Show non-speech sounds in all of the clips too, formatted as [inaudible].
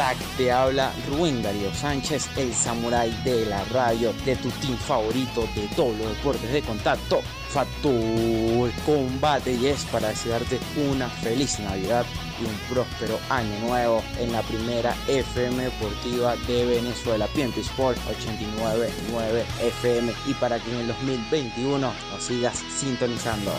crack, te habla Rubén Darío Sánchez, el samurái de la radio, de tu team favorito de todos los deportes de contacto, Factor Combate y es para desearte una feliz Navidad y un próspero año nuevo en la primera FM deportiva de Venezuela, PMP Sport 899 FM y para que en el 2021 nos sigas sintonizando.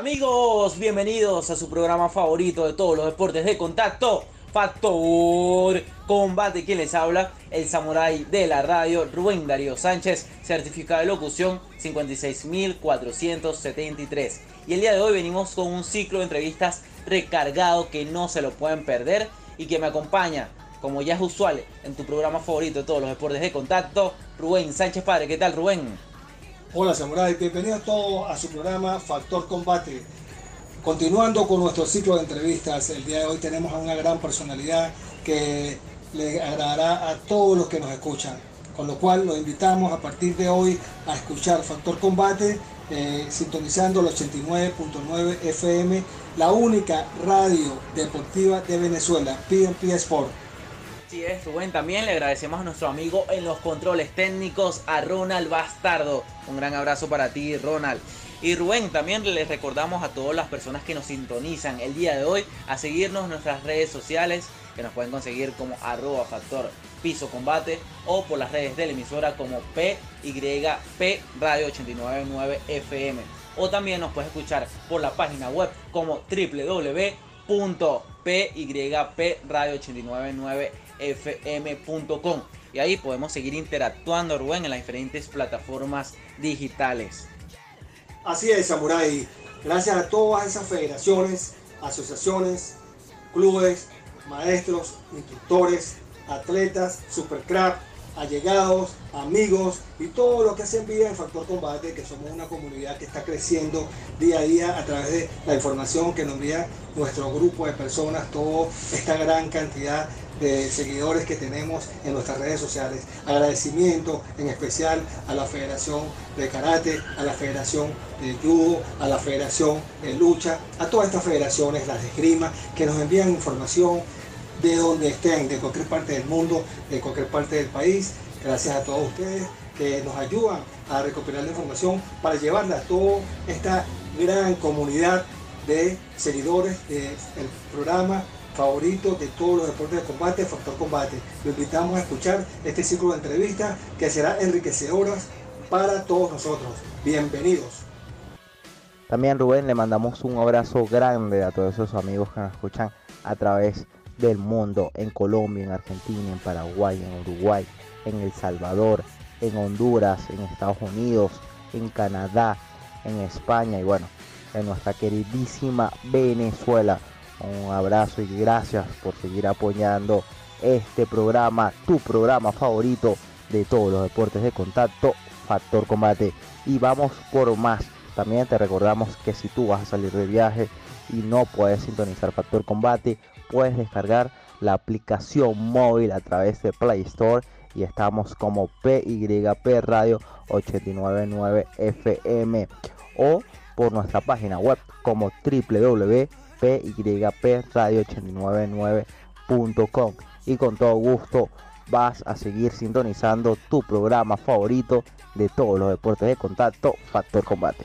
Amigos, bienvenidos a su programa favorito de todos los deportes de contacto, Factor Combate. Quien les habla, el samurái de la radio, Rubén Darío Sánchez, certificado de locución 56473. Y el día de hoy venimos con un ciclo de entrevistas recargado que no se lo pueden perder y que me acompaña, como ya es usual en tu programa favorito de todos los deportes de contacto, Rubén Sánchez Padre. ¿Qué tal, Rubén? Hola Samurai, bienvenidos todos a su programa Factor Combate. Continuando con nuestro ciclo de entrevistas, el día de hoy tenemos a una gran personalidad que le agradará a todos los que nos escuchan. Con lo cual los invitamos a partir de hoy a escuchar Factor Combate, eh, sintonizando el 89.9 FM, la única radio deportiva de Venezuela, PNP Sport. Así es, Rubén. También le agradecemos a nuestro amigo en los controles técnicos, a Ronald Bastardo. Un gran abrazo para ti, Ronald. Y Rubén, también les recordamos a todas las personas que nos sintonizan el día de hoy a seguirnos en nuestras redes sociales, que nos pueden conseguir como arroba factor piso combate o por las redes de la emisora como PYP Radio 899 FM. O también nos puedes escuchar por la página web como www.pygradio899fm.com y ahí podemos seguir interactuando Rubén en las diferentes plataformas digitales. Así es, Samurai. Gracias a todas esas federaciones, asociaciones, clubes, maestros, instructores, atletas, supercraft, allegados, amigos y todo lo que hacen vida en Factor Combate, que somos una comunidad que está creciendo día a día a través de la información que nos envía nuestro grupo de personas, toda esta gran cantidad de seguidores que tenemos en nuestras redes sociales. Agradecimiento en especial a la Federación de Karate, a la Federación de Judo, a la Federación de Lucha, a todas estas federaciones, las de esgrima, que nos envían información de donde estén, de cualquier parte del mundo, de cualquier parte del país. Gracias a todos ustedes que nos ayudan a recopilar la información para llevarla a toda esta gran comunidad de seguidores del programa favorito de todos los deportes de combate, Factor Combate. Lo invitamos a escuchar este ciclo de entrevistas que será enriquecedoras para todos nosotros. Bienvenidos. También Rubén le mandamos un abrazo grande a todos esos amigos que nos escuchan a través del mundo, en Colombia, en Argentina, en Paraguay, en Uruguay, en El Salvador, en Honduras, en Estados Unidos, en Canadá, en España y bueno, en nuestra queridísima Venezuela. Un abrazo y gracias por seguir apoyando este programa, tu programa favorito de todos los deportes de contacto, Factor Combate. Y vamos por más. También te recordamos que si tú vas a salir de viaje y no puedes sintonizar Factor Combate, puedes descargar la aplicación móvil a través de Play Store y estamos como PYP Radio 899 FM o por nuestra página web como www.pypradio899.com y con todo gusto vas a seguir sintonizando tu programa favorito de todos los deportes de contacto Factor Combate.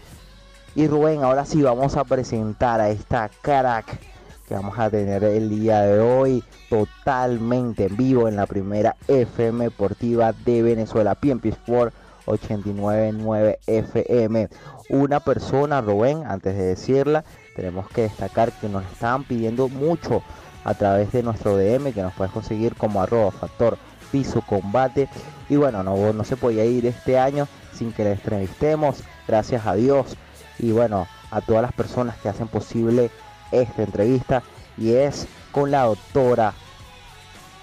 Y Rubén, ahora sí vamos a presentar a esta crack que vamos a tener el día de hoy totalmente en vivo en la primera FM Deportiva de Venezuela, PMP Sport 899 FM. Una persona, Rubén, antes de decirla, tenemos que destacar que nos estaban pidiendo mucho a través de nuestro DM, que nos puedes conseguir como arroba factor piso combate. Y bueno, no, no se podía ir este año sin que le entrevistemos, gracias a Dios. Y bueno, a todas las personas que hacen posible esta entrevista y es con la doctora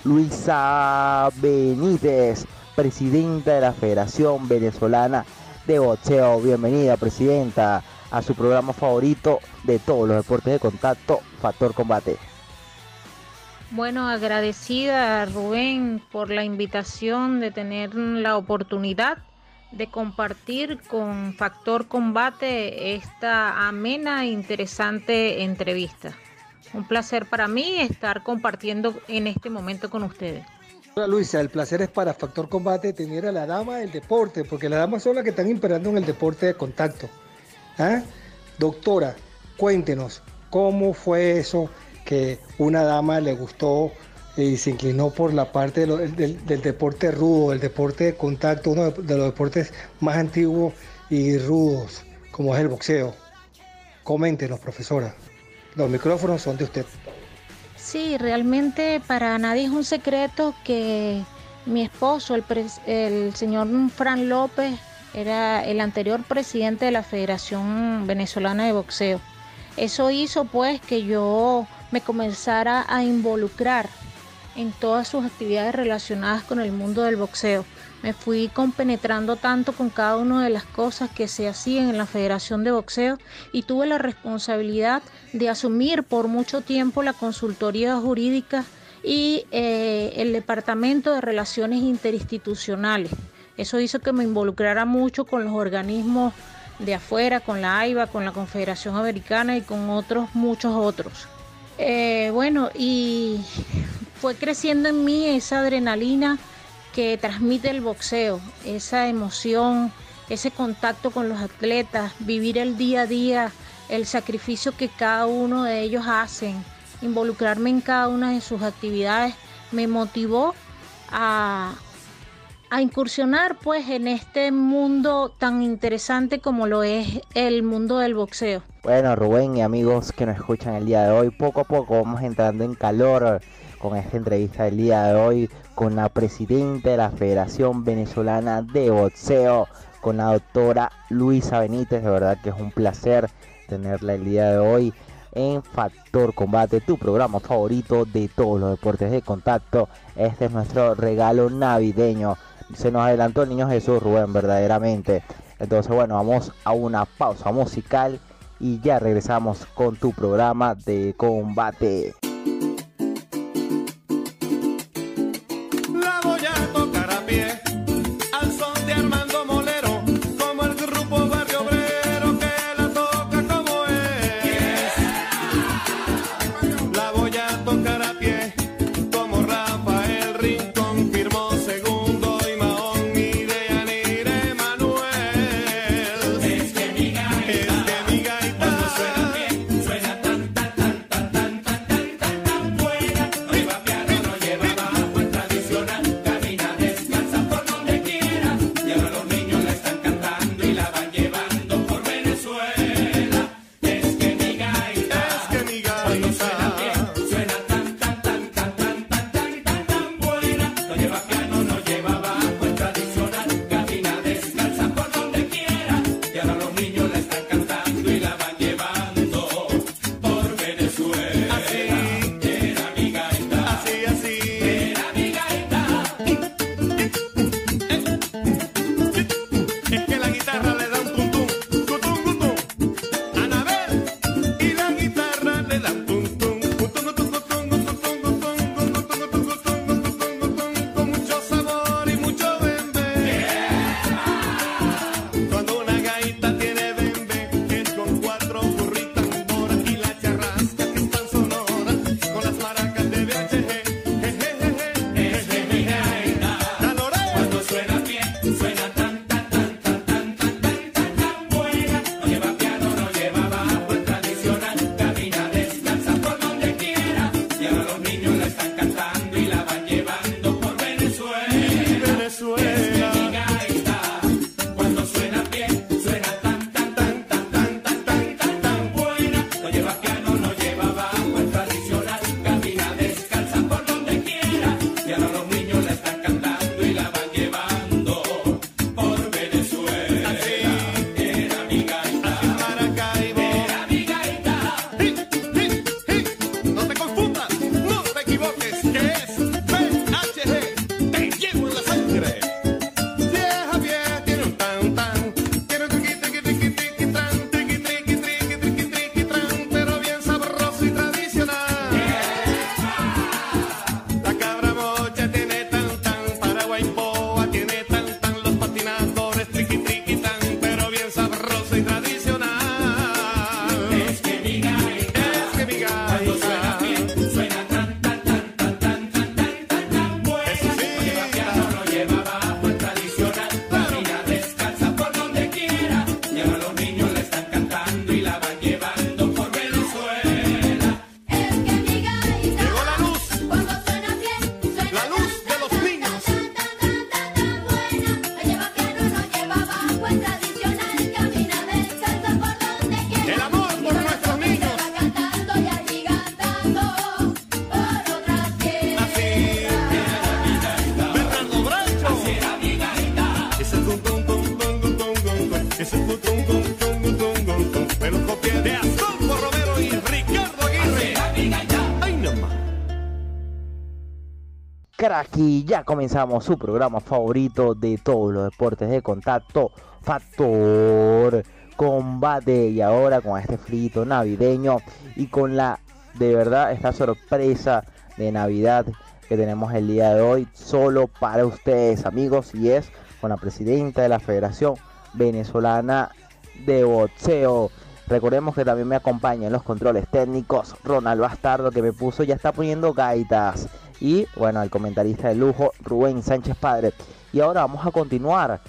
Luisa Benítez, presidenta de la Federación Venezolana de Boxeo. Bienvenida, presidenta, a su programa favorito de todos los deportes de contacto, Factor Combate. Bueno, agradecida Rubén por la invitación de tener la oportunidad de compartir con Factor Combate esta amena e interesante entrevista. Un placer para mí estar compartiendo en este momento con ustedes. Hola Luisa, el placer es para Factor Combate tener a la dama del deporte, porque las damas son las que están imperando en el deporte de contacto. ¿Ah? Doctora, cuéntenos, ¿cómo fue eso que una dama le gustó y se inclinó por la parte del, deporte rudo, el deporte de contacto, uno de, los deportes más antiguos y rudos, como es el boxeo. Coméntenos, profesora. Los micrófonos son de usted. Sí, realmente para nadie es un secreto que mi esposo, el, el señor Fran López, era el anterior presidente de la Federación Venezolana de Boxeo. Eso hizo pues que yo me comenzara a involucrar en todas sus actividades relacionadas con el mundo del boxeo. Me fui compenetrando tanto con cada una de las cosas que se hacían en la Federación de Boxeo y tuve la responsabilidad de asumir por mucho tiempo la consultoría jurídica y eh, el Departamento de Relaciones Interinstitucionales. Eso hizo que me involucrara mucho con los organismos de afuera, con la AIBA, con la Confederación Americana y con otros, muchos otros. Eh, bueno, y fue creciendo en mí esa adrenalina que transmite el boxeo, esa emoción, ese contacto con los atletas, vivir el día a día, el sacrificio que cada uno de ellos hacen, involucrarme en cada una de sus actividades, me motivó a, a incursionar pues en este mundo tan interesante como lo es el mundo del boxeo. Bueno, Rubén y amigos que nos escuchan el día de hoy, poco a poco vamos entrando en calor con esta entrevista del día de hoy con la presidenta de la Federación Venezolana de Boxeo, con la doctora Luisa Benítez. De verdad que es un placer tenerla el día de hoy en Factor Combate, tu programa favorito de todos los deportes de contacto. Este es nuestro regalo navideño se nos adelantó el niño Jesús Rubén, verdaderamente. Entonces, bueno, vamos a una pausa musical y ya regresamos con tu programa de combate. Cracky, ya comenzamos su programa favorito de todos los deportes de contacto, Factor Combate. Y ahora con este frito navideño y con la, de verdad, esta sorpresa de Navidad que tenemos el día de hoy solo para ustedes amigos y es con la presidenta de la Federación Venezolana de Boxeo. Recordemos que también me acompaña en los controles técnicos Ronald Bastardo que me puso, ya está poniendo gaitas. Y bueno, el comentarista de lujo Rubén Sánchez Padre. Y ahora vamos a continuar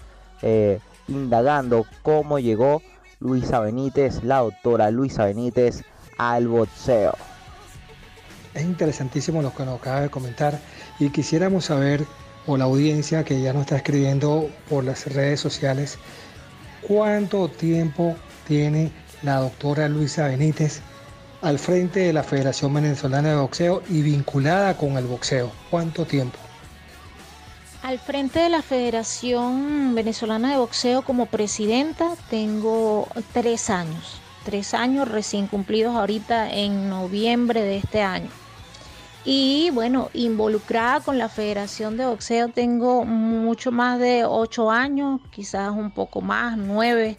eh, indagando cómo llegó Luisa Benítez, la doctora Luisa Benítez, al boxeo. Es interesantísimo lo que nos acaba de comentar y quisiéramos saber, o la audiencia que ya nos está escribiendo por las redes sociales, cuánto tiempo tiene la doctora Luisa Benítez al frente de la Federación Venezolana de Boxeo y vinculada con el boxeo. ¿Cuánto tiempo? Al frente de la Federación Venezolana de Boxeo como presidenta tengo tres años, tres años recién cumplidos ahorita en noviembre de este año. Y bueno, involucrada con la Federación de Boxeo tengo mucho más de ocho años, quizás un poco más, nueve,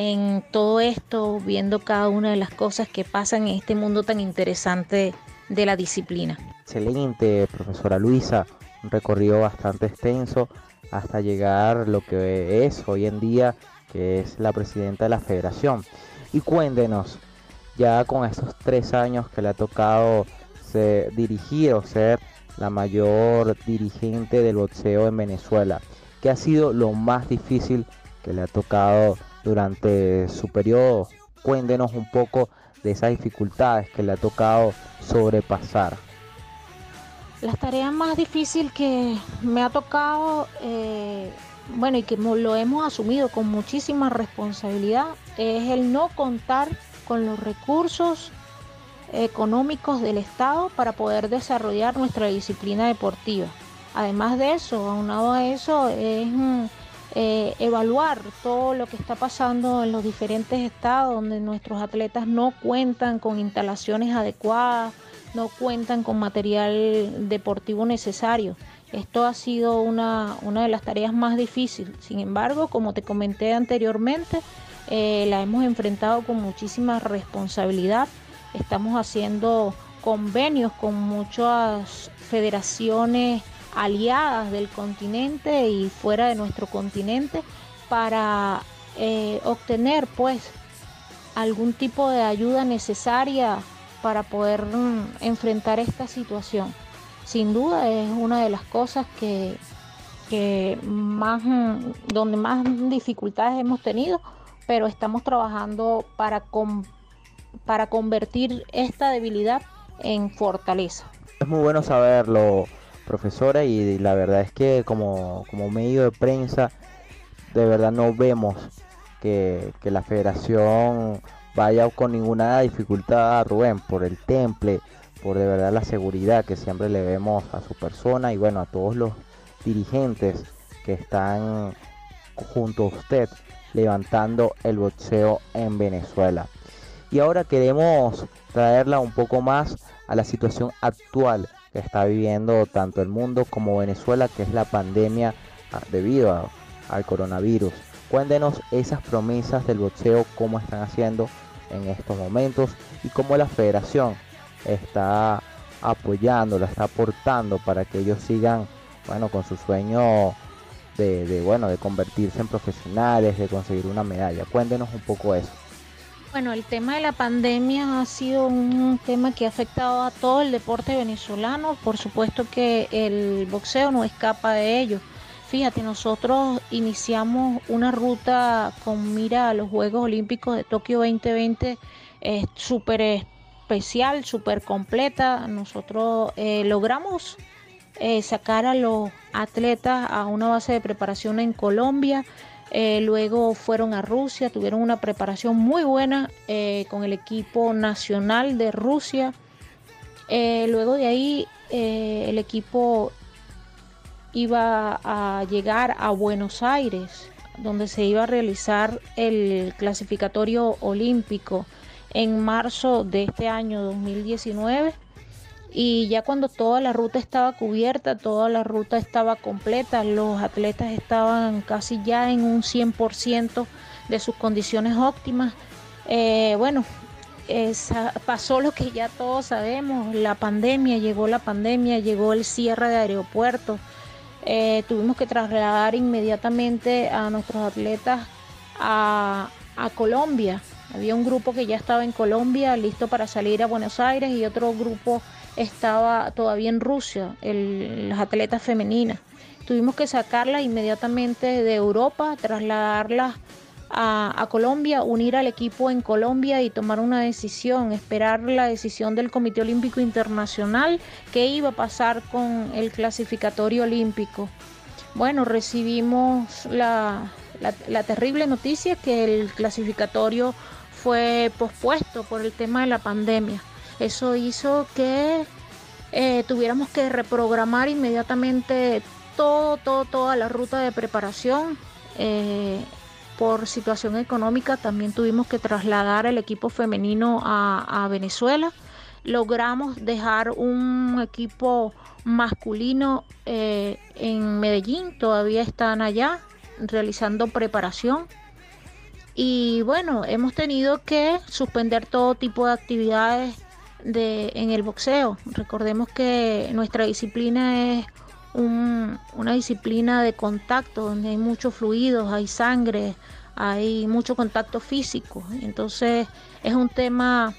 en todo esto, viendo cada una de las cosas que pasan en este mundo tan interesante de la disciplina. Excelente, profesora Luisa, un recorrido bastante extenso hasta llegar lo que es hoy en día, que es la presidenta de la federación. Y cuéntenos, ya con estos tres años que le ha tocado dirigir o ser la mayor dirigente del boxeo en Venezuela. ¿Qué ha sido lo más difícil que le ha tocado durante su periodo? Cuéntenos un poco de esas dificultades que le ha tocado sobrepasar. Las tareas más difíciles que me ha tocado, eh, bueno, y que lo hemos asumido con muchísima responsabilidad, es el no contar con los recursos económicos del Estado para poder desarrollar nuestra disciplina deportiva. Además de eso, aunado a eso, es eh, evaluar todo lo que está pasando en los diferentes estados donde nuestros atletas no cuentan con instalaciones adecuadas, no cuentan con material deportivo necesario. Esto ha sido una, una de las tareas más difíciles. Sin embargo, como te comenté anteriormente, eh, la hemos enfrentado con muchísima responsabilidad Estamos haciendo convenios con muchas federaciones aliadas del continente y fuera de nuestro continente para eh, obtener pues algún tipo de ayuda necesaria para poder mm, enfrentar esta situación. Sin duda es una de las cosas que, más mm, donde más dificultades hemos tenido, pero estamos trabajando para para convertir esta debilidad en fortaleza. Es muy bueno saberlo, profesora, y la verdad es que como, medio de prensa, de verdad no vemos que, la federación vaya con ninguna dificultad a Rubén por el temple, por de verdad la seguridad que siempre le vemos a su persona y bueno, a todos los dirigentes que están junto a usted levantando el boxeo en Venezuela. Y ahora queremos traerla un poco más a la situación actual que está viviendo tanto el mundo como Venezuela, que es la pandemia ah, debido al coronavirus. Cuéntenos esas promesas del boxeo, cómo están haciendo en estos momentos y cómo la federación está apoyando, la está aportando para que ellos sigan bueno, con su sueño de, de, bueno, de convertirse en profesionales, de conseguir una medalla. Cuéntenos un poco eso. Bueno, el tema de la pandemia ha sido un tema que ha afectado a todo el deporte venezolano. Por supuesto que el boxeo no escapa de ello. Fíjate, nosotros iniciamos una ruta con mira a los Juegos Olímpicos de Tokio 2020 eh, súper especial, súper completa. Nosotros eh, logramos eh, sacar a los atletas a una base de preparación en Colombia. Eh, luego fueron a Rusia, tuvieron una preparación muy buena eh, con el equipo nacional de Rusia. Eh, luego de ahí el equipo iba a llegar a Buenos Aires, donde se iba a realizar el clasificatorio olímpico en marzo de este año 2019 y ya cuando toda la ruta estaba cubierta, toda la ruta estaba completa, los atletas estaban casi ya en un 100% de sus condiciones óptimas. Eh, bueno, pasó lo que ya todos sabemos, la pandemia, llegó la pandemia, llegó el cierre de aeropuertos, eh, tuvimos que trasladar inmediatamente a nuestros atletas a, a Colombia. Había un grupo que ya estaba en Colombia listo para salir a Buenos Aires y otro grupo estaba todavía en Rusia, las atletas femeninas. Tuvimos que sacarlas inmediatamente de Europa, trasladarlas a, Colombia, unir al equipo en Colombia y tomar una decisión, esperar la decisión del Comité Olímpico Internacional, qué iba a pasar con el clasificatorio olímpico. Bueno, recibimos la, la terrible noticia que el clasificatorio fue pospuesto por el tema de la pandemia. Eso hizo que eh, tuviéramos que reprogramar inmediatamente todo, todo, toda la ruta de preparación. Eh, por situación económica también tuvimos que trasladar el equipo femenino a, Venezuela. Logramos dejar un equipo masculino eh, en Medellín, todavía están allá realizando preparación. Y bueno, hemos tenido que suspender todo tipo de actividades de, en el boxeo. Recordemos que nuestra disciplina es una disciplina de contacto, donde hay muchos fluidos, hay sangre, hay mucho contacto físico. Entonces es un tema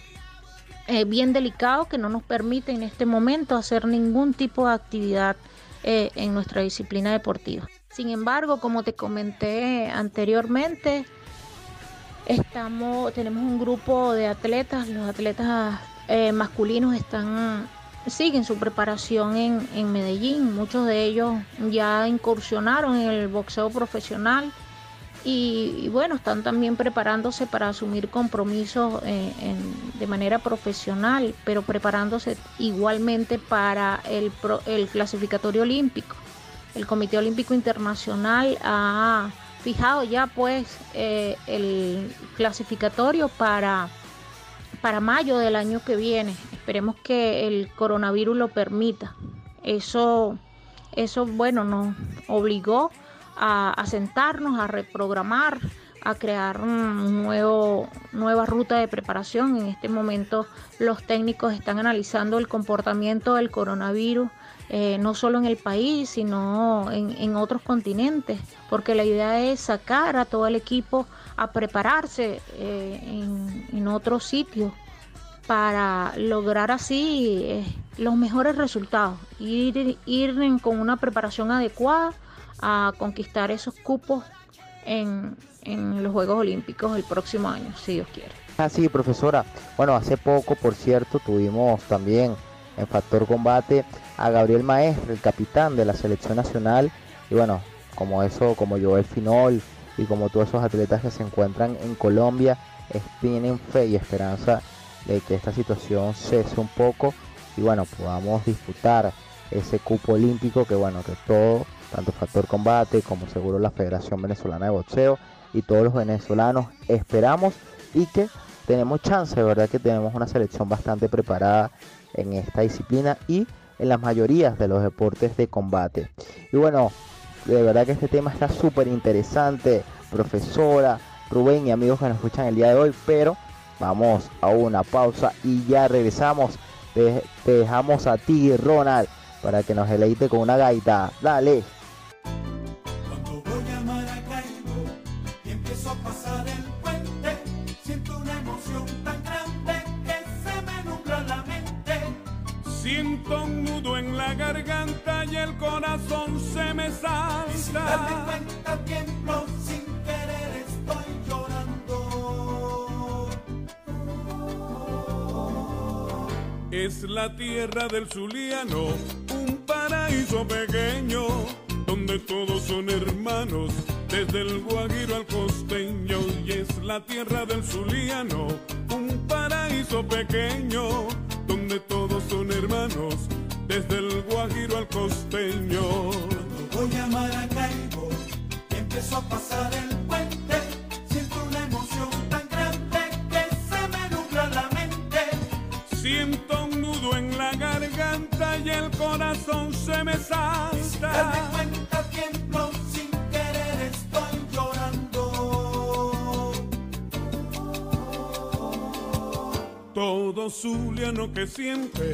eh, bien delicado que no nos permite en este momento hacer ningún tipo de actividad eh, en nuestra disciplina deportiva. Sin embargo, como te comenté anteriormente, estamos, tenemos un grupo de atletas, los atletas eh, masculinos están siguen su preparación en, Medellín. Muchos de ellos ya incursionaron en el boxeo profesional y, bueno, están también preparándose para asumir compromisos eh, de manera profesional, pero preparándose igualmente para el, el clasificatorio olímpico. El Comité Olímpico Internacional ha fijado ya pues eh, el clasificatorio para para mayo del año que viene. Esperemos que el coronavirus lo permita. Eso, eso bueno, nos obligó a, sentarnos, a reprogramar, a crear un nuevo, nueva ruta de preparación. En este momento los técnicos están analizando el comportamiento del coronavirus, eh, no solo en el país, sino en, otros continentes, porque la idea es sacar a todo el equipo a prepararse eh, en, en otros sitios para lograr así eh, los mejores resultados, ir, ir con una preparación adecuada a conquistar esos cupos en, en los Juegos Olímpicos el próximo año, si Dios quiere. Así, ah, profesora. Bueno, hace poco, por cierto, tuvimos también en Factor Combate a Gabriel Maestre, el capitán de la selección nacional. Y bueno, como eso, como Joel Finol y como todos esos atletas que se encuentran en Colombia, tienen fe y esperanza de que esta situación cese un poco y bueno, podamos disputar ese cupo olímpico que bueno, que todo, tanto Factor Combate como seguro la Federación Venezolana de Boxeo y todos los venezolanos esperamos y que tenemos chance, de verdad que tenemos una selección bastante preparada en esta disciplina y en las mayorías de los deportes de combate. Y bueno, de verdad que este tema está súper interesante, profesora, Rubén y amigos que nos escuchan el día de hoy, pero Vamos a una pausa y ya regresamos. Te, dejamos a ti, Ronald, para que nos deleite con una gaita. Dale. Pasar el puente, siento una emoción tan grande que se me nubla la mente. Siento un nudo en la garganta y el corazón se me salta. Y sin darme cuenta tiemblo sin Es la tierra del Zuliano, un paraíso pequeño, donde todos son hermanos, desde el Guajiro al costeño. Y es la tierra del Zuliano, un paraíso pequeño, donde todos son hermanos, desde el Guajiro al costeño. Cuando voy a Maracaibo, empiezo a pasar el puente. Siento una emoción tan grande que se me nubla la mente. Siento un nudo en la garganta y el corazón se me salta. Darme cuenta Todo zuliano que siente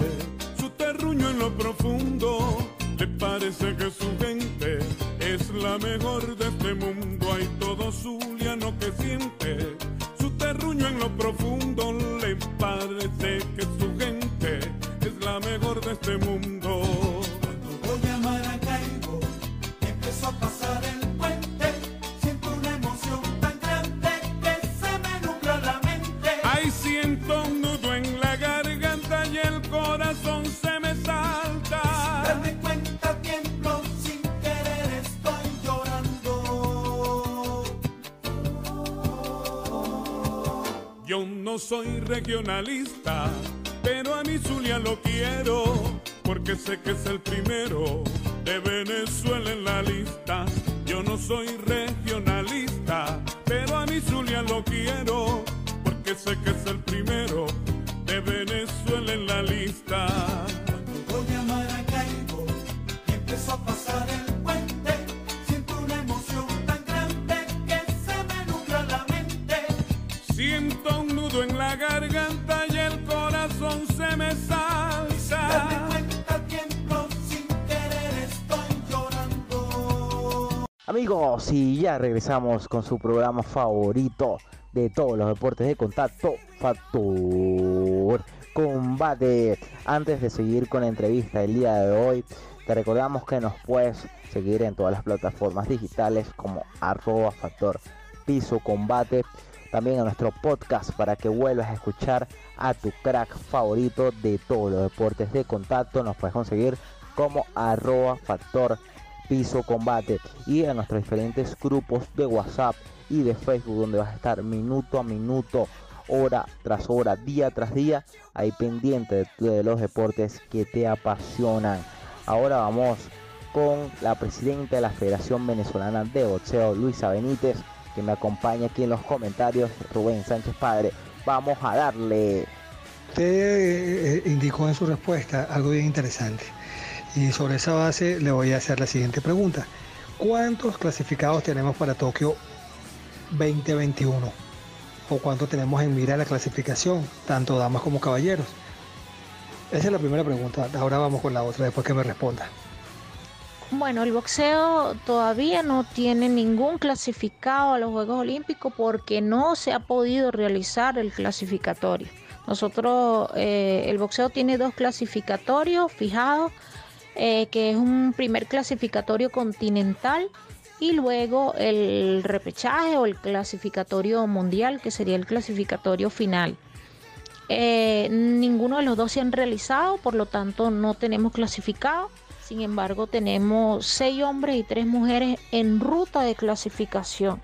su terruño en lo profundo, le parece que su gente es la mejor de este mundo. Hay todo zuliano que siente su terruño en lo profundo, le parece que su gente es la mejor de este mundo. Yo no soy regionalista, pero a mi Zulia lo quiero, porque sé que es el primero de Venezuela en la lista. Yo no soy regionalista, pero a mi Zulia lo quiero, porque sé que es el primero Y ya regresamos con su programa favorito de todos los deportes de contacto, Factor Combate. Antes de seguir con la entrevista del día de hoy, te recordamos que nos puedes seguir en todas las plataformas digitales como arroba Factor Piso Combate. También en nuestro podcast para que vuelvas a escuchar a tu crack favorito de todos los deportes de contacto. Nos puedes conseguir como arroba Factor Piso Combate y en nuestros diferentes grupos de WhatsApp y de Facebook donde vas a estar minuto a minuto, hora tras hora, día tras día, ahí pendiente de, los deportes que te apasionan. Ahora vamos con la presidenta de la Federación Venezolana de Boxeo, Luisa Benítez, que me acompaña aquí en los comentarios, Rubén Sánchez Padre. Vamos a darle. Usted eh, indicó en su respuesta algo bien interesante. Y sobre esa base le voy a hacer la siguiente pregunta. ¿Cuántos clasificados tenemos para Tokio 2021? ¿O cuánto tenemos en mira la clasificación, tanto damas como caballeros? Esa es la primera pregunta. Ahora vamos con la otra, después que me responda. Bueno, el boxeo todavía no tiene ningún clasificado a los Juegos Olímpicos porque no se ha podido realizar el clasificatorio. Nosotros, eh, el boxeo tiene dos clasificatorios fijados, eh, que es un primer clasificatorio continental y luego el repechaje o el clasificatorio mundial, que sería el clasificatorio final. Eh, ninguno de los dos se han realizado, por lo tanto no tenemos clasificado. Sin embargo, tenemos seis hombres y tres mujeres en ruta de clasificación.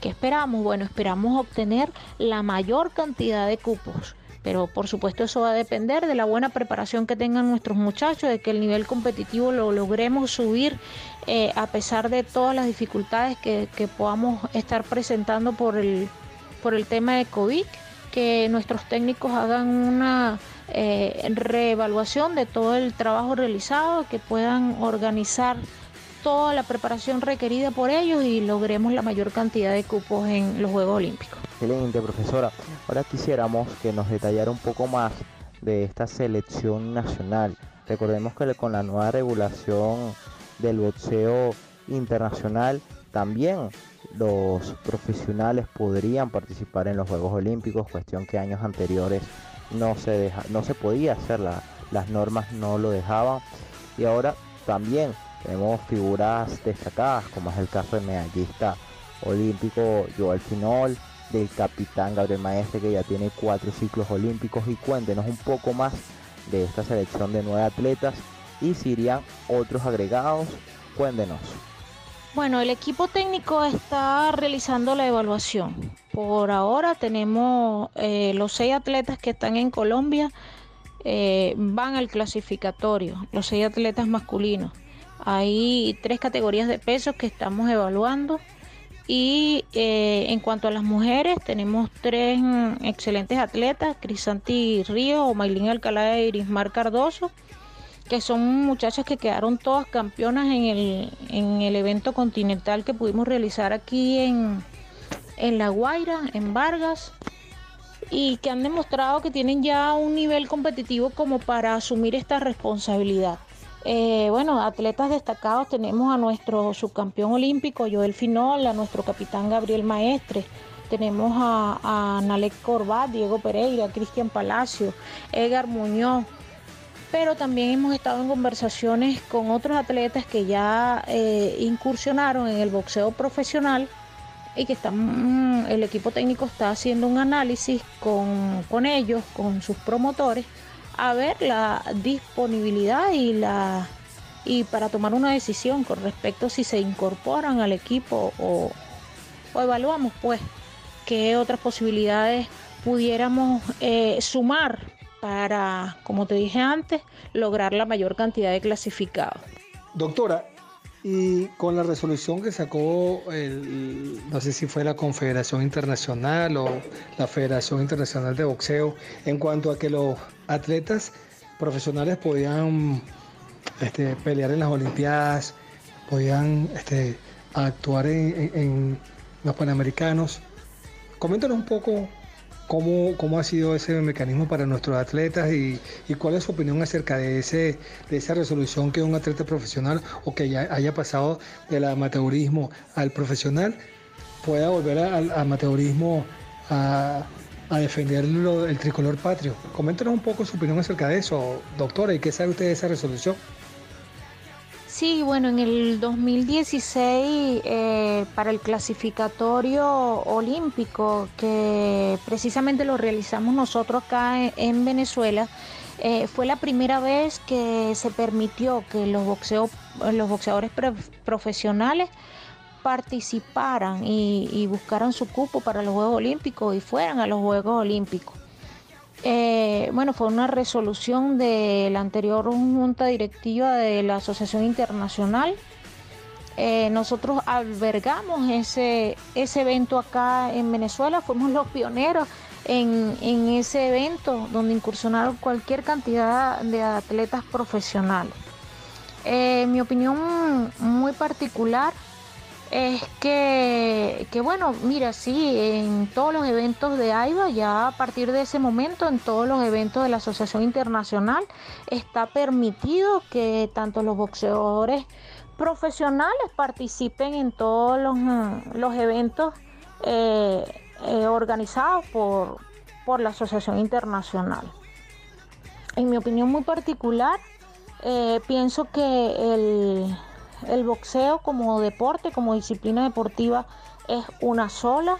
¿Qué esperamos? Bueno, esperamos obtener la mayor cantidad de cupos. Pero por supuesto eso va a depender de la buena preparación que tengan nuestros muchachos, de que el nivel competitivo lo logremos subir eh, a pesar de todas las dificultades que, podamos estar presentando por el, por el tema de COVID, que nuestros técnicos hagan una eh, reevaluación de todo el trabajo realizado, que puedan organizar toda la preparación requerida por ellos y logremos la mayor cantidad de cupos en los Juegos Olímpicos. Excelente, profesora. Ahora quisiéramos que nos detallara un poco más de esta selección nacional. Recordemos que con la nueva regulación del boxeo internacional, también los profesionales podrían participar en los Juegos Olímpicos, cuestión que años anteriores no se, deja, no se podía hacer, la, las normas no lo dejaban. Y ahora también tenemos figuras destacadas, como es el caso del medallista olímpico Joel Finol, del capitán Gabriel Maestre, que ya tiene cuatro ciclos olímpicos. Y cuéntenos un poco más de esta selección de nueve atletas y si irían otros agregados. Cuéntenos. Bueno, el equipo técnico está realizando la evaluación. Por ahora tenemos eh, los seis atletas que están en Colombia, eh, van al clasificatorio, los seis atletas masculinos. Hay tres categorías de pesos que estamos evaluando Y eh, en cuanto a las mujeres, tenemos tres mm, excelentes atletas, Crisanti Río, Maylin Alcalá e Irismar Cardoso, que son muchachas que quedaron todas campeonas en el, en el evento continental que pudimos realizar aquí en La Guaira, en Vargas, y que han demostrado que tienen ya un nivel competitivo como para asumir esta responsabilidad. Eh, bueno, atletas destacados tenemos a nuestro subcampeón olímpico Joel Finol, a nuestro capitán Gabriel Maestre, tenemos a, Nalek Corbat, Diego Pereira, Cristian Palacio, Edgar Muñoz, pero también hemos estado en conversaciones con otros atletas que ya eh, incursionaron en el boxeo profesional y que están, mm, el equipo técnico está haciendo un análisis con, con ellos, con sus promotores, a ver la disponibilidad y la y para tomar una decisión con respecto si se incorporan al equipo o, evaluamos pues qué otras posibilidades pudiéramos eh, sumar para, como te dije antes, lograr la mayor cantidad de clasificados. Doctora, y con la resolución que sacó, el, no sé si fue la Confederación Internacional o la Federación Internacional de Boxeo, en cuanto a que los atletas profesionales podían este, pelear en las Olimpiadas, podían este, actuar en, en los Panamericanos. Coméntanos un poco ¿Cómo, ha sido ese mecanismo para nuestros atletas y, cuál es su opinión acerca de, ese, de esa resolución que un atleta profesional o que ya haya pasado del amateurismo al profesional pueda volver al amateurismo a, defender el tricolor patrio? Coméntanos un poco su opinión acerca de eso, doctora, y qué sabe usted de esa resolución. Sí, bueno, en el 2016 eh, para el clasificatorio olímpico que precisamente lo realizamos nosotros acá en, Venezuela, eh, fue la primera vez que se permitió que los, boxeo, los boxeadores profesionales participaran y buscaran su cupo para los Juegos Olímpicos y fueran a los Juegos Olímpicos. Eh, bueno, fue una resolución de la anterior junta directiva de la Asociación Internacional. Eh, nosotros albergamos ese, ese evento acá en Venezuela, fuimos los pioneros en, ese evento donde incursionaron cualquier cantidad de atletas profesionales. Eh, mi opinión muy particular es que, bueno, mira, sí, en todos los eventos de AIBA, ya a partir de ese momento, en todos los eventos de la Asociación Internacional, está permitido que tanto los boxeadores profesionales participen en todos los, los eventos eh, eh, organizados por, por la Asociación Internacional. En mi opinión muy particular, eh, pienso que el el boxeo como deporte, como disciplina deportiva, es una sola.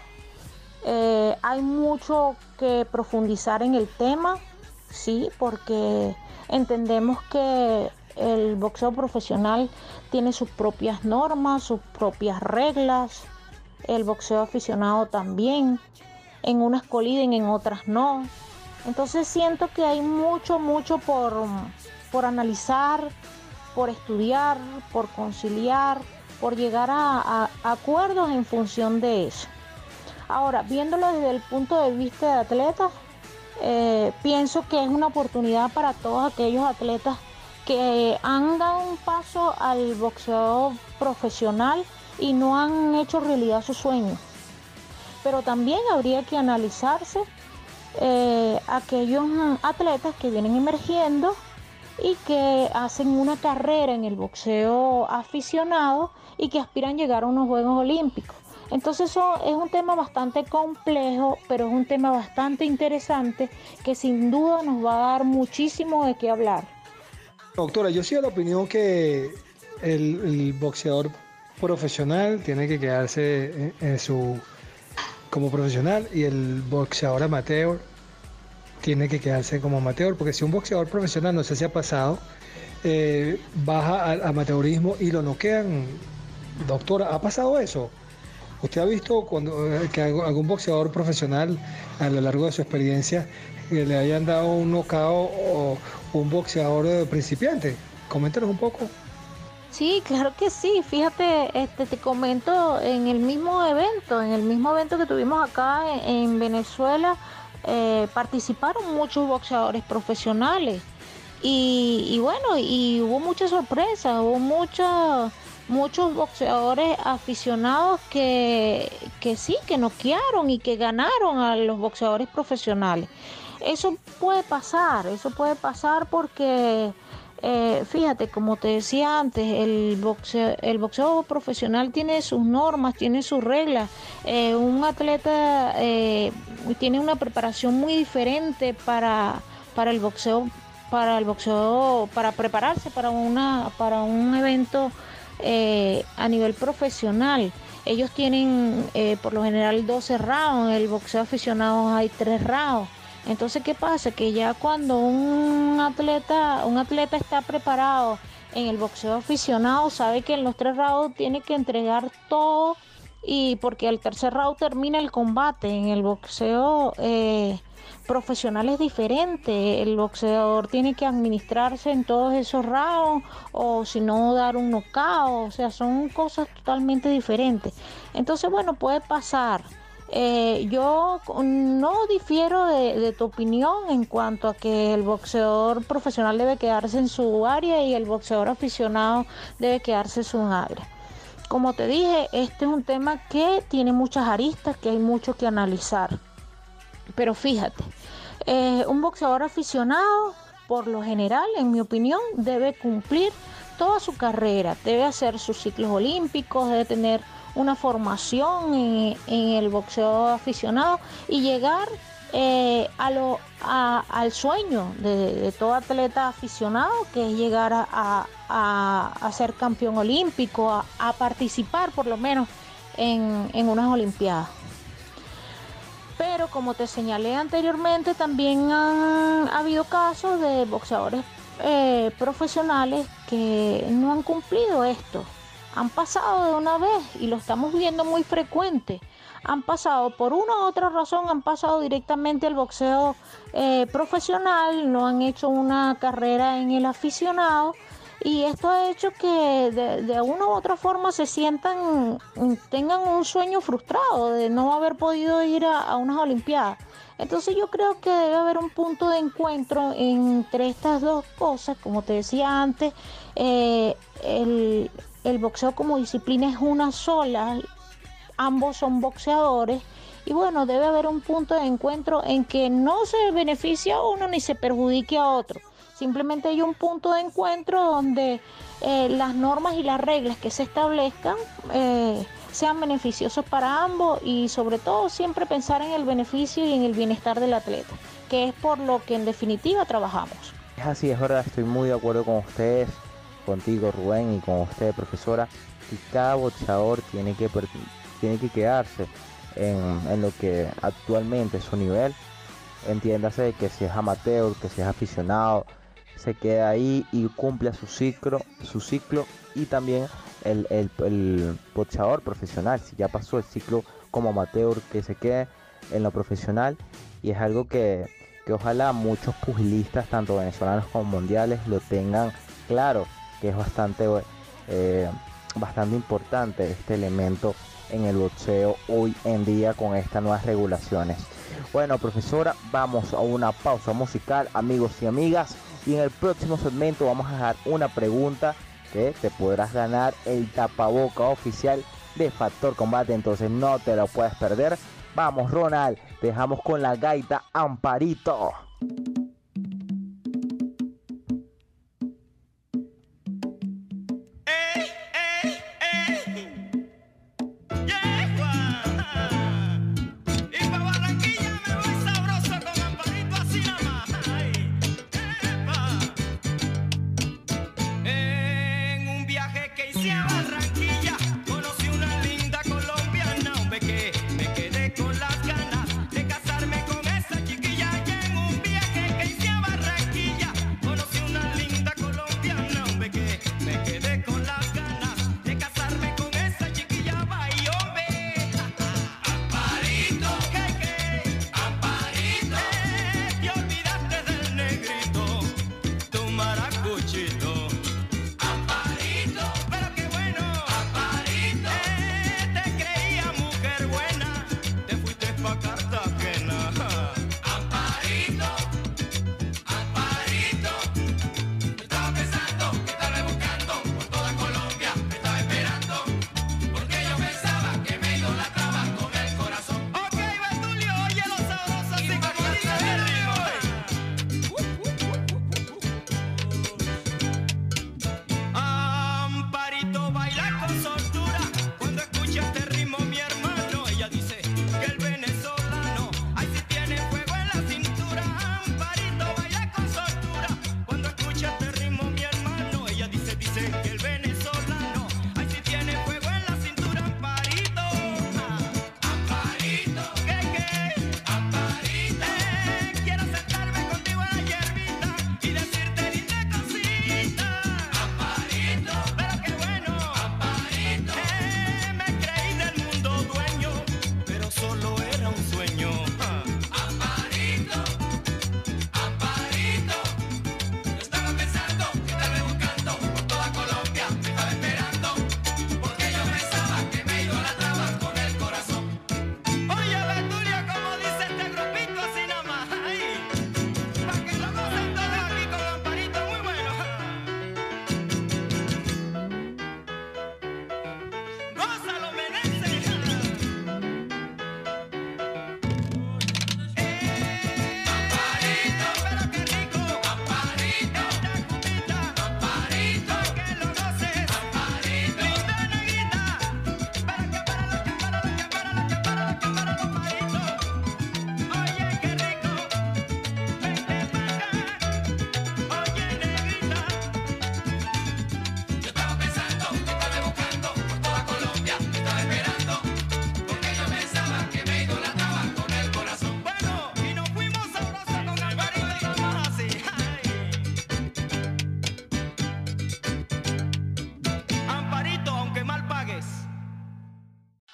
Eh, hay mucho que profundizar en el tema, sí, porque entendemos que el boxeo profesional tiene sus propias normas, sus propias reglas, el boxeo aficionado también, en unas coliden, en otras no. Entonces siento que hay mucho, mucho por, por analizar, por estudiar, por conciliar, por llegar a, acuerdos en función de eso. Ahora, viéndolo desde el punto de vista de atletas, eh, pienso que es una oportunidad para todos aquellos atletas que han dado un paso al boxeo profesional y no han hecho realidad sus sueños. Pero también habría que analizarse eh, aquellos atletas que vienen emergiendo y que hacen una carrera en el boxeo aficionado y que aspiran a llegar a unos Juegos Olímpicos. Entonces eso es un tema bastante complejo, pero es un tema bastante interesante que sin duda nos va a dar muchísimo de qué hablar. Doctora, yo soy de la opinión que el, boxeador profesional tiene que quedarse en su como profesional y el boxeador amateur tiene que quedarse como amateur, porque si un boxeador profesional, no sé si ha pasado, eh, baja al amateurismo y lo noquean, doctora, ¿ha pasado eso? ¿Usted ha visto cuando eh, que algún boxeador profesional a lo largo de su experiencia eh, le hayan dado un nocao o un boxeador principiante? Coméntenos un poco. Sí, claro que sí. Fíjate, este, te comento en el mismo evento, en el mismo evento que tuvimos acá en, Venezuela, eh, participaron muchos boxeadores profesionales. Y, bueno, y hubo muchas sorpresas, hubo muchos muchos boxeadores aficionados que, que sí, que noquearon y que ganaron a los boxeadores profesionales. Eso puede pasar, eso puede pasar porque eh, fíjate, como te decía antes, el boxeo, el boxeo profesional tiene sus normas, tiene sus reglas. Eh, un atleta tiene una preparación muy diferente para, para el boxeo, para el boxeo, para prepararse para una, para un evento a nivel profesional. Ellos tienen por lo general 12 rounds, el boxeo aficionado hay 3 rounds. Entonces, ¿qué pasa? Que ya cuando un atleta, un atleta está preparado en el boxeo aficionado, sabe que en los tres rounds tiene que entregar todo y porque el tercer round termina el combate. En el boxeo eh, profesional es diferente. El boxeador tiene que administrarse en todos esos rounds o si no dar un knockout. O sea, son cosas totalmente diferentes. Entonces, bueno, puede pasar. Eh, yo no difiero de, tu opinión en cuanto a que el boxeador profesional debe quedarse en su área y el boxeador aficionado debe quedarse en su área. Como te dije, este es un tema que tiene muchas aristas, que hay mucho que analizar. Pero fíjate, eh, un boxeador aficionado, por lo general, en mi opinión, debe cumplir toda su carrera, debe hacer sus ciclos olímpicos, debe tener una formación en, el boxeo aficionado y llegar eh, a lo, al sueño de, todo atleta aficionado, que es llegar a, ser campeón olímpico, a, participar por lo menos en, unas Olimpiadas. Pero como te señalé anteriormente, también han habido casos de boxeadores eh, profesionales que no han cumplido esto han pasado de una vez y lo estamos viendo muy frecuente. Han pasado por una u otra razón, han pasado directamente al boxeo eh, profesional, no han hecho una carrera en el aficionado y esto ha hecho que de, una u otra forma se sientan, tengan un sueño frustrado de no haber podido ir a, unas Olimpiadas. Entonces yo creo que debe haber un punto de encuentro entre estas dos cosas, como te decía antes, eh, el, el boxeo como disciplina es una sola, ambos son boxeadores y bueno, debe haber un punto de encuentro en que no se beneficia a uno ni se perjudique a otro. Simplemente hay un punto de encuentro donde eh, las normas y las reglas que se establezcan eh, sean beneficiosos para ambos y sobre todo siempre pensar en el beneficio y en el bienestar del atleta, que es por lo que en definitiva trabajamos. Es así, es verdad, estoy muy de acuerdo con ustedes contigo Rubén y con usted profesora, que cada boxeador tiene que, tiene que quedarse en, lo que actualmente es su nivel. Entiéndase que si es amateur, que si es aficionado, se queda ahí y cumple su ciclo, su ciclo y también el, el, boxeador profesional, si ya pasó el ciclo como amateur, que se quede en lo profesional y es algo que, que ojalá muchos pugilistas, tanto venezolanos como mundiales, lo tengan claro que es bastante, eh, bastante importante este elemento en el boxeo hoy en día con estas nuevas regulaciones. Bueno, profesora, vamos a una pausa musical, amigos y amigas. Y en el próximo segmento vamos a dejar una pregunta que te podrás ganar el tapaboca oficial de Factor Combate. Entonces no te lo puedes perder. Vamos, Ronald, dejamos con la gaita Amparito.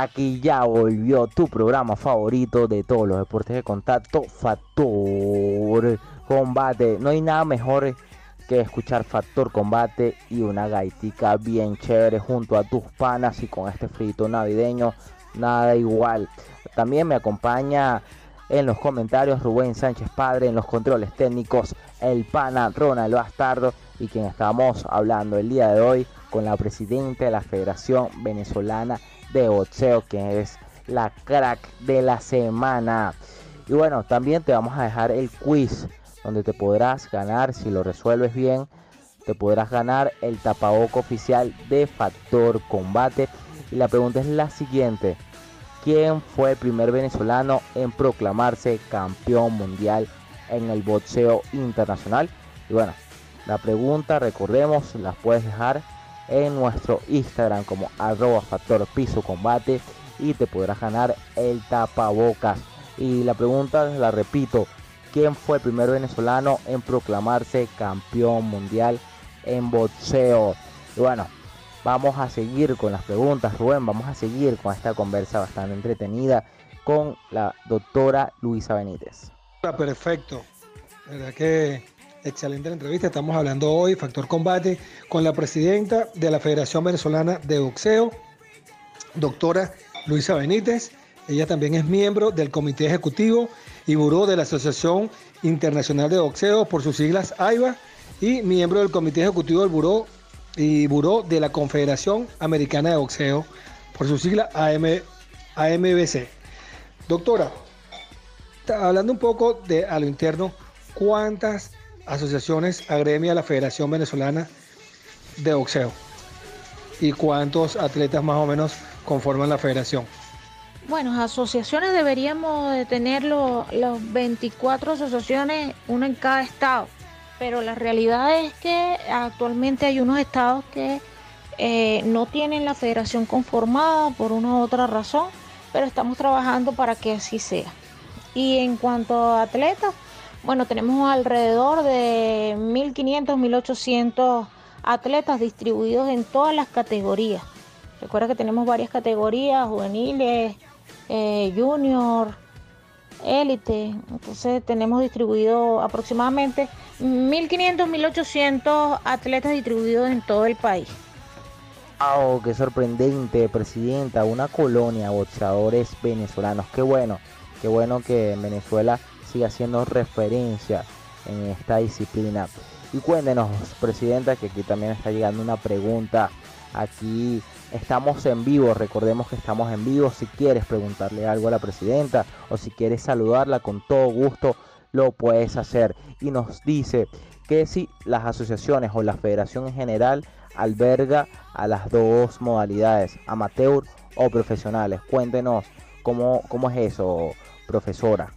Aquí ya volvió tu programa favorito de todos los deportes de contacto, Factor Combate. No hay nada mejor que escuchar Factor Combate y una gaitica bien chévere junto a tus panas y con este frito navideño, nada igual. También me acompaña en los comentarios Rubén Sánchez Padre, en los controles técnicos el pana Ronald Bastardo y quien estamos hablando el día de hoy con la presidenta de la Federación Venezolana de boxeo, que es la crack de la semana. Y bueno, también te vamos a dejar el quiz donde te podrás ganar, si lo resuelves bien, te podrás ganar el tapaboco oficial de Factor Combate. Y la pregunta es la siguiente. ¿Quién fue el primer venezolano en proclamarse campeón mundial en el boxeo internacional? Y bueno, la pregunta, recordemos, la puedes dejar en nuestro Instagram como arroba factor piso combate y te podrás ganar el tapabocas. Y la pregunta la repito, ¿quién fue el primer venezolano en proclamarse campeón mundial en boxeo? Y bueno, vamos a seguir con las preguntas, Rubén, vamos a seguir con esta conversa bastante entretenida con la doctora Luisa Benítez. Perfecto, verdad que Excelente la entrevista. Estamos hablando hoy, Factor Combate, con la presidenta de la Federación Venezolana de Boxeo, doctora Luisa Benítez. Ella también es miembro del Comité Ejecutivo y Buró de la Asociación Internacional de Boxeo, por sus siglas AIBA, y miembro del Comité Ejecutivo del Buró y Buró de la Confederación Americana de Boxeo, por su sigla AMBC. Doctora, hablando un poco de a lo interno, ¿cuántas asociaciones agremia la Federación Venezolana de Boxeo? ¿Y cuántos atletas más o menos conforman la federación? Bueno, asociaciones deberíamos de tener los, 24 asociaciones, una en cada estado, pero la realidad es que actualmente hay unos estados que eh, no tienen la federación conformada por una u otra razón, pero estamos trabajando para que así sea. Y en cuanto a atletas, bueno, tenemos alrededor de 1.500, 1.800 atletas distribuidos en todas las categorías. Recuerda que tenemos varias categorías, juveniles, eh, junior, élite. Entonces tenemos distribuido aproximadamente 1.500, 1.800 atletas distribuidos en todo el país. ¡Wow! ¡Qué sorprendente, Presidenta! Una colonia de boxeadores venezolanos. ¡Qué bueno! Qué bueno que Venezuela siga siendo referencia en esta disciplina. Y cuéntenos, Presidenta, que aquí también está llegando una pregunta. Aquí estamos en vivo, recordemos que estamos en vivo. Si quieres preguntarle algo a la Presidenta o si quieres saludarla con todo gusto, lo puedes hacer. Y nos dice que si las asociaciones o la federación en general alberga a las dos modalidades, amateur o profesionales. Cuéntenos cómo, cómo es eso, profesora.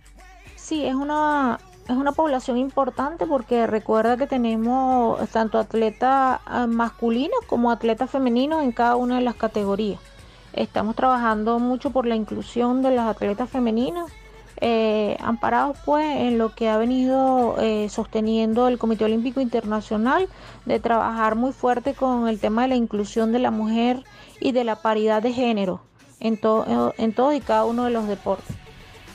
Sí, es una, es una población importante porque recuerda que tenemos tanto atletas ah, masculinos como atletas femeninos en cada una de las categorías. Estamos trabajando mucho por la inclusión de las atletas femeninas, eh, amparados pues en lo que ha venido eh, sosteniendo el Comité Olímpico Internacional de trabajar muy fuerte con el tema de la inclusión de la mujer y de la paridad de género en, todo en todo y cada uno de los deportes.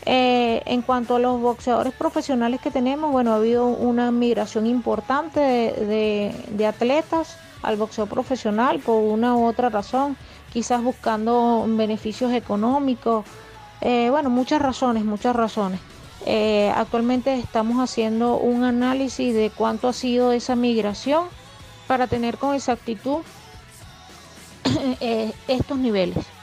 Eh, en cuanto a los boxeadores profesionales que tenemos, bueno, ha habido una migración importante de, atletas al boxeo profesional por una u otra razón, quizás buscando beneficios económicos, eh, bueno, muchas razones, muchas razones. Eh, actualmente estamos haciendo un análisis de cuánto ha sido esa migración para tener con exactitud [coughs] estos niveles.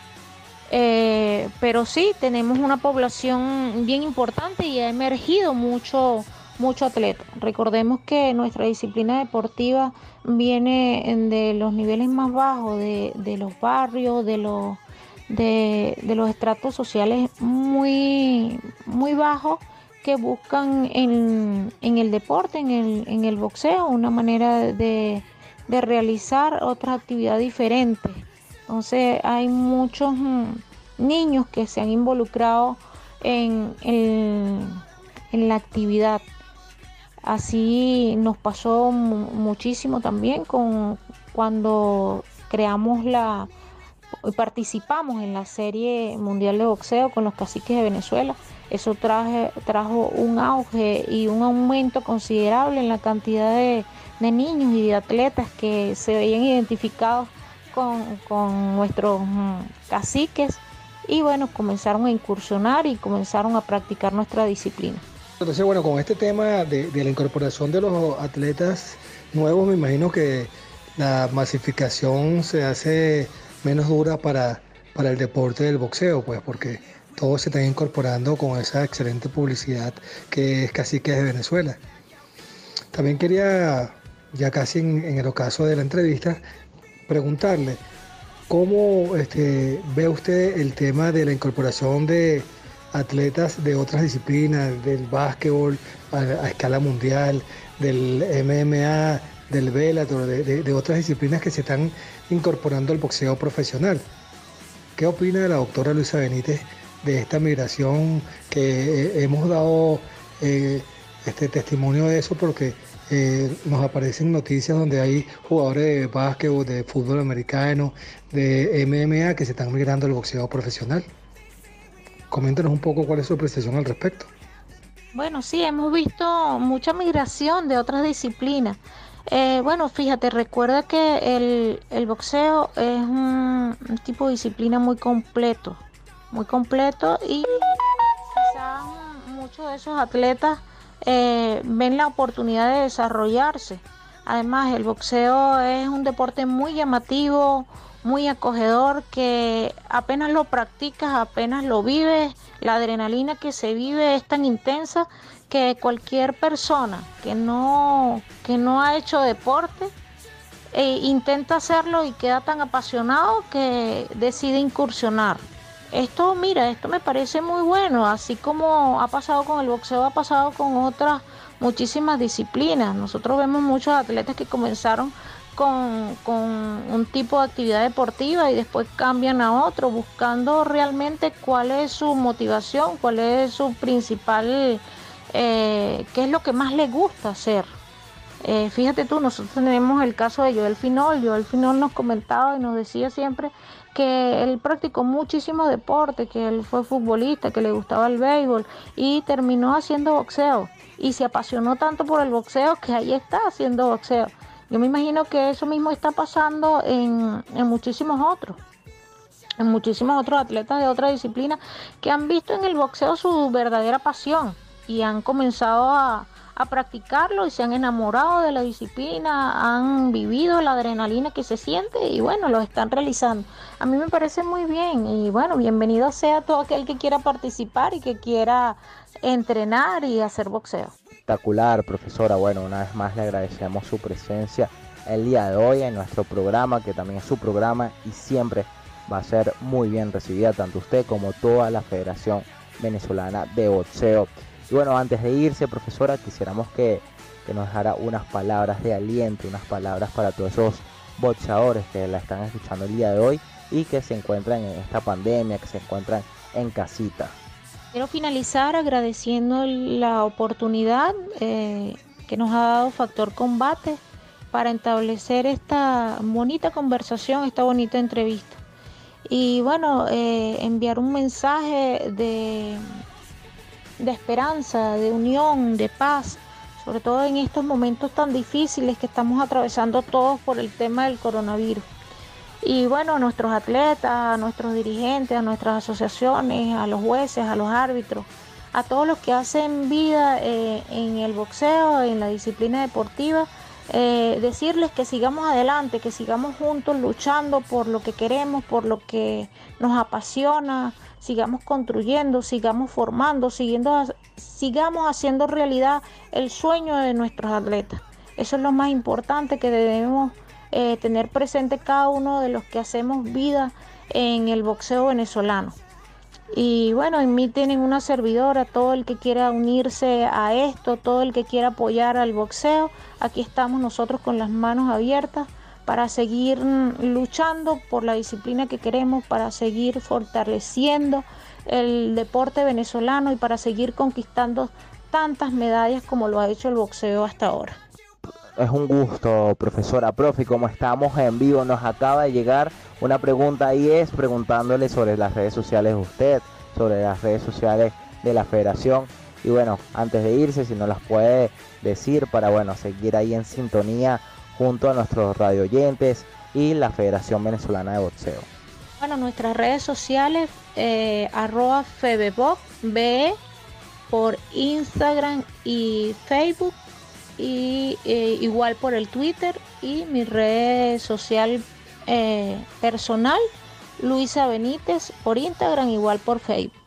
Eh, pero sí, tenemos una población bien importante y ha emergido mucho, mucho atleta. Recordemos que nuestra disciplina deportiva viene de los niveles más bajos, de, los barrios, de los, de, los estratos sociales muy, muy bajos que buscan en, el deporte, en el, en el boxeo, una manera de, de realizar otra actividad diferente. Entonces hay muchos mm, niños que se han involucrado en, en, la actividad. Así nos pasó muchísimo también con cuando creamos la participamos en la serie mundial de boxeo con los caciques de Venezuela. Eso traje, trajo un auge y un aumento considerable en la cantidad de, de niños y de atletas que se veían identificados con, nuestros mm, caciques y bueno, comenzaron a incursionar y comenzaron a practicar nuestra disciplina. Entonces, bueno, con este tema de, la incorporación de los atletas nuevos, me imagino que la masificación se hace menos dura para, para el deporte del boxeo, pues porque todos se están incorporando con esa excelente publicidad que es Caciques de Venezuela. También quería, ya casi en, en el ocaso de la entrevista, preguntarle, ¿cómo este, ve usted el tema de la incorporación de atletas de otras disciplinas, del básquetbol a, escala mundial, del MMA, del Bellator, de, otras disciplinas que se están incorporando al boxeo profesional? ¿Qué opina la doctora Luisa Benítez de esta migración que eh, hemos dado eh, este testimonio de eso? Porque eh, nos aparecen noticias donde hay jugadores de básquet, de fútbol americano, de MMA que se están migrando al boxeo profesional. Coméntanos un poco cuál es su apreciación al respecto. Bueno, sí, hemos visto mucha migración de otras disciplinas. Eh, bueno, fíjate, recuerda que el, boxeo es un, tipo de disciplina muy completo, muy completo y quizás muchos de esos atletas eh, ven la oportunidad de desarrollarse. Además, el boxeo es un deporte muy llamativo, muy acogedor, que apenas lo practicas, apenas lo vives, la adrenalina que se vive es tan intensa que cualquier persona que no, que no ha hecho deporte eh, intenta hacerlo y queda tan apasionado que decide incursionar. Esto, mira, esto me parece muy bueno, así como ha pasado con el boxeo, ha pasado con otras muchísimas disciplinas. Nosotros vemos muchos atletas que comenzaron con, un tipo de actividad deportiva y después cambian a otro, buscando realmente cuál es su motivación, cuál es su principal, eh, qué es lo que más les gusta hacer. Eh, fíjate tú, nosotros tenemos el caso de Joel Finol. Joel Finol nos comentaba y nos decía siempre que él practicó muchísimo deporte, que él fue futbolista, que le gustaba el béisbol y terminó haciendo boxeo. Y se apasionó tanto por el boxeo que ahí está haciendo boxeo. Yo me imagino que eso mismo está pasando en, muchísimos otros. muchísimos otros atletas de otra disciplina que han visto en el boxeo su verdadera pasión y han comenzado a, a practicarlo y se han enamorado de la disciplina, han vivido la adrenalina que se siente y bueno, lo están realizando. A mí me parece muy bien y bueno, bienvenido sea todo aquel que quiera participar y que quiera entrenar y hacer boxeo. Espectacular, profesora. Bueno, una vez más le agradecemos su presencia el día de hoy en nuestro programa, que también es su programa y siempre va a ser muy bien recibida tanto usted como toda la Federación Venezolana de Boxeo. Y bueno, antes de irse, profesora, quisiéramos que, que nos dejara unas palabras de aliento, unas palabras para todos esos boxeadores que la están escuchando el día de hoy y que se encuentran en esta pandemia, que se encuentran en casita. Quiero finalizar agradeciendo la oportunidad eh, que nos ha dado Factor Combate para establecer esta bonita conversación, esta bonita entrevista. Y bueno, eh, enviar un mensaje de, de esperanza, de unión, de paz, sobre todo en estos momentos tan difíciles que estamos atravesando todos por el tema del coronavirus. Y bueno, a nuestros atletas, a nuestros dirigentes, a nuestras asociaciones, a los jueces, a los árbitros, a todos los que hacen vida eh, en el boxeo, en la disciplina deportiva, eh, decirles que sigamos adelante, que sigamos juntos luchando por lo que queremos, por lo que nos apasiona, sigamos construyendo, sigamos formando, siguiendo, sigamos haciendo realidad el sueño de nuestros atletas. Eso es lo más importante que debemos eh, tener presente cada uno de los que hacemos vida en el boxeo venezolano. Y bueno, en mí tienen una servidora, todo el que quiera unirse a esto, todo el que quiera apoyar al boxeo, aquí estamos nosotros con las manos abiertas para seguir luchando por la disciplina que queremos, para seguir fortaleciendo el deporte venezolano y para seguir conquistando tantas medallas como lo ha hecho el boxeo hasta ahora. Es un gusto, profesora, profe, como estamos en vivo, nos acaba de llegar una pregunta y es preguntándole sobre las redes sociales de usted, sobre las redes sociales de la federación. Y bueno, antes de irse, si no las puede decir para bueno, seguir ahí en sintonía junto a nuestros radio oyentes y la Federación Venezolana de Boxeo. Bueno, nuestras redes sociales, eh, arroba FebeBox, por Instagram y Facebook, y eh, igual por el Twitter y mi red social eh, personal, Luisa Benítez, por Instagram, igual por Facebook.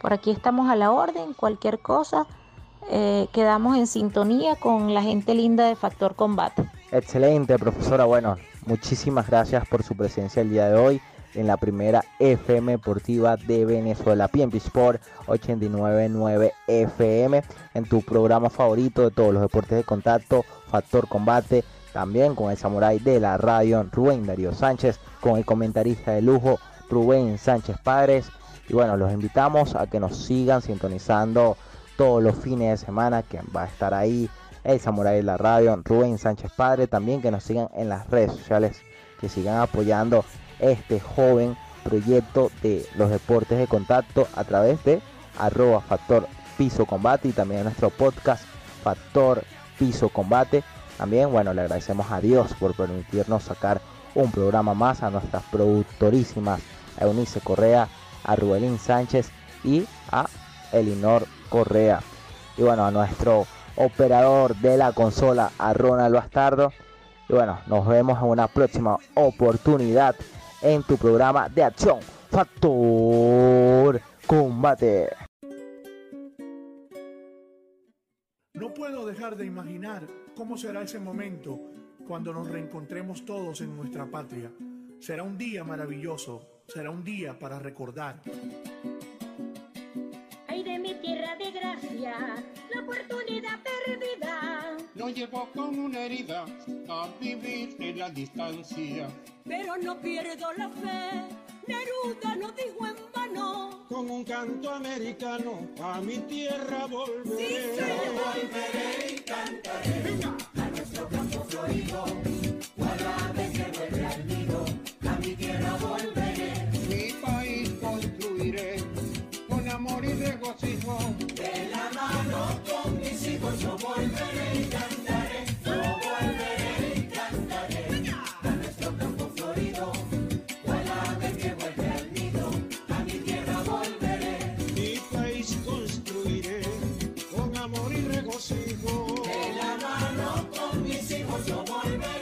Por aquí estamos a la orden, cualquier cosa, eh, quedamos en sintonía con la gente linda de Factor Combate. Excelente, profesora. Bueno, muchísimas gracias por su presencia el día de hoy en la primera FM Deportiva de Venezuela, PMP Sport 899 FM, en tu programa favorito de todos los deportes de contacto, Factor Combate, también con el samurái de la radio, Rubén Darío Sánchez, con el comentarista de lujo, Rubén Sánchez Padres. Y bueno, los invitamos a que nos sigan sintonizando todos los fines de semana, que va a estar ahí el samurái de la radio, Rubén Sánchez Padre, también que nos sigan en las redes sociales, que sigan apoyando este joven proyecto de los deportes de contacto a través de arroba factor piso combate y también nuestro podcast factor piso combate. También bueno le agradecemos a Dios por permitirnos sacar un programa más a nuestras productorísimas Eunice Correa a Rubelín Sánchez y a Elinor Correa y bueno a nuestro operador de la consola a Ronald Bastardo y bueno nos vemos en una próxima oportunidad en tu programa de acción Factor Combate. No puedo dejar de imaginar cómo será ese momento cuando nos reencontremos todos en nuestra patria. Será un día maravilloso, será un día para recordar. Mi tierra de gracia, la oportunidad perdida. Lo llevo con una herida a vivir en la distancia. Pero no pierdo la fe, Neruda no dijo en vano. Con un canto americano a mi tierra volveré. Sí, señor. volveré y cantaré a nuestro campo florido. Cada vez que vuelve al nido, a mi tierra volveré. De la mano con mis hijos yo volveré y cantaré, yo volveré y cantaré. A nuestro campo florido, o al ave que vuelve al nido, a mi tierra volveré. Mi país construiré con amor y regocijo. De la mano con mis hijos yo volveré.